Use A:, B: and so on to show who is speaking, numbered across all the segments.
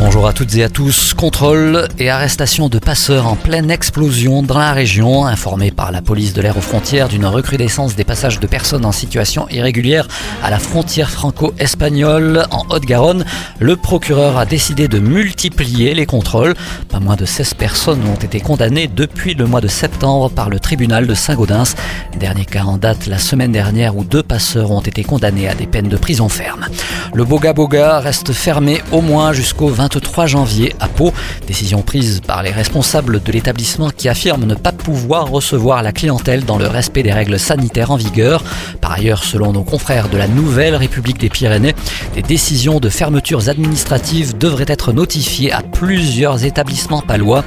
A: Bonjour à toutes et à tous. Contrôle et arrestation de passeurs en pleine explosion dans la région. Informé par la police de l'air aux frontières d'une recrudescence des passages de personnes en situation irrégulière à la frontière franco-espagnole en Haute-Garonne, le procureur a décidé de multiplier les contrôles. Pas moins de 16 personnes ont été condamnées depuis le mois de septembre par le tribunal de Saint-Gaudens. Dernier cas en date la semaine dernière où deux passeurs ont été condamnés à des peines de prison ferme. Le Boga Boga reste fermé au moins jusqu'au 20 23 janvier à Pau. Décision prise par les responsables de l'établissement qui affirment ne pas pouvoir recevoir la clientèle dans le respect des règles sanitaires en vigueur. Par ailleurs, selon nos confrères de la Nouvelle République des Pyrénées, des décisions de fermetures administratives devraient être notifiées à plusieurs établissements palois.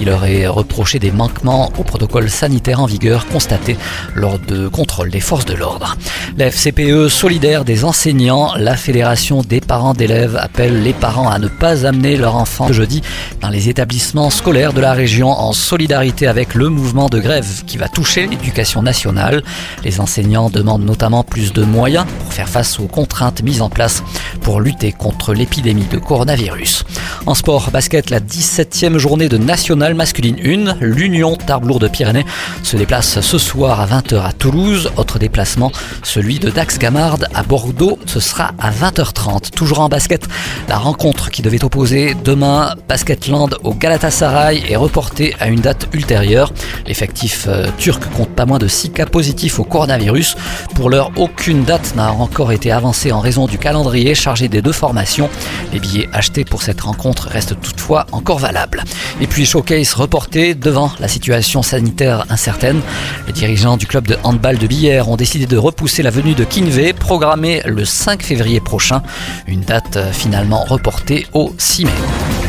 A: Il aurait reproché des manquements au protocole sanitaire en vigueur constatés lors de contrôles des forces de l'ordre. La FCPE solidaire des enseignants, la Fédération des parents d'élèves appelle les parents à ne pas amener leur enfant jeudi dans les établissements scolaires de la région en solidarité avec le mouvement de grève qui va toucher l'éducation nationale. Les enseignants demandent notamment plus de moyens faire face aux contraintes mises en place pour lutter contre l'épidémie de coronavirus. En sport, basket, la 17e journée de Nationale masculine 1, l'Union Tarbes de Pyrénées se déplace ce soir à 20h à Toulouse. Autre déplacement, celui de Dax Gamard à Bordeaux, ce sera à 20h30. Toujours en basket, la rencontre qui devait opposer demain Basketland au Galatasaray est reportée à une date ultérieure. L'effectif euh, turc compte pas moins de 6 cas positifs au coronavirus. Pour l'heure, aucune date n'a encore été avancée en raison du calendrier chargé des deux formations. Les billets achetés pour cette rencontre restent toutefois encore valables. Et puis showcase reporté devant la situation sanitaire incertaine. Les dirigeants du club de handball de Billère ont décidé de repousser la venue de Kinvey, programmée le 5 février prochain. Une date euh, finalement reportée au 6 mai.